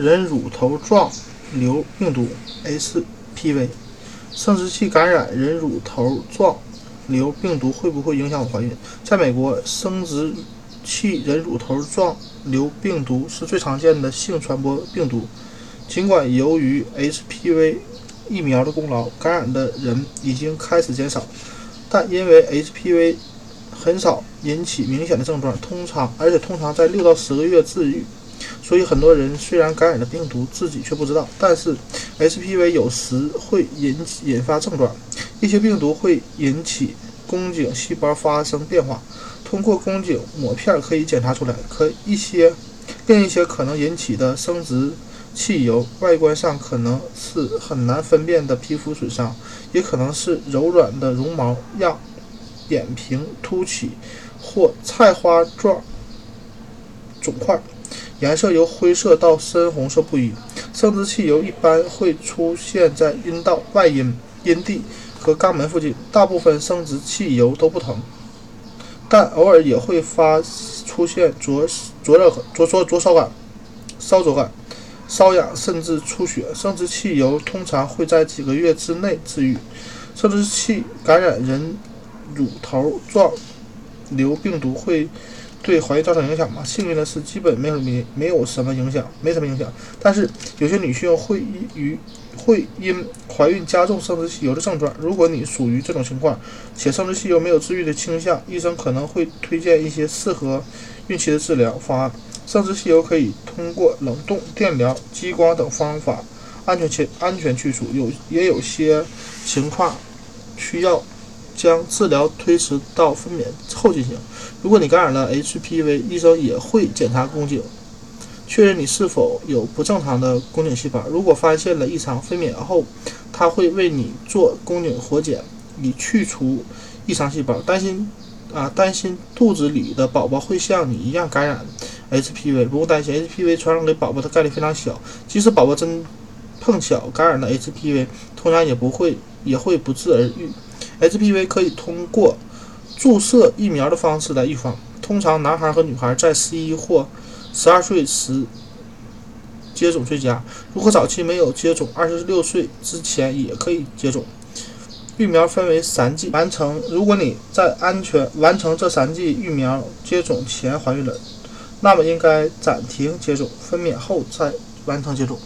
人乳头状瘤病毒 （HPV）。生殖器感染人乳头状瘤病毒会不会影响我怀孕？在美国，生殖器人乳头状瘤病毒是最常见的性传播病毒。尽管由于 HPV 疫苗的功劳，感染的人已经开始减少，但因为 HPV 很少引起明显的症状，通常而且通常在六到十个月治愈，所以很多人虽然感染了病毒，自己却不知道。但是 HPV 有时会引引发症状，一些病毒会引起宫颈细胞发生变化，通过宫颈抹片可以检查出来。可一些另一些可能引起的生殖器疣，外观上可能是很难分辨的皮肤损伤，也可能是柔软的绒毛样扁平凸起或菜花状肿块，颜色由灰色到深红色不一。生殖器油一般会出现在阴道外阴、阴蒂和肛门附近，大部分生殖器油都不疼，但偶尔也会发出现灼灼热、灼灼灼烧感、烧灼感。瘙痒甚至出血，生殖器油通常会在几个月之内治愈。生殖器感染人乳头状瘤病毒会对怀孕造成影响吗？幸运的是，基本没有没没有什么影响，没什么影响。但是有些女性会因会因怀孕加重生殖器疣的症状。如果你属于这种情况，且生殖器疣没有治愈的倾向，医生可能会推荐一些适合孕期的治疗方案。生殖器疣可以通过冷冻、电疗、激光等方法安全切安全去除，有也有些情况需要将治疗推迟到分娩后进行。如果你感染了 HPV，医生也会检查宫颈，确认你是否有不正常的宫颈细胞。如果发现了异常，分娩后他会为你做宫颈活检，以去除异常细胞。担心啊，担心肚子里的宝宝会像你一样感染。HPV 不用担心，HPV 传染给宝宝的概率非常小。即使宝宝真碰巧感染了 HPV，通常也不会也会不治而愈。HPV 可以通过注射疫苗的方式来预防。通常男孩和女孩在十一或十二岁时接种最佳。如果早期没有接种，二十六岁之前也可以接种。疫苗分为三剂，完成。如果你在安全完成这三剂疫苗接种前怀孕了。那么应该暂停接种，分娩后再完成接种。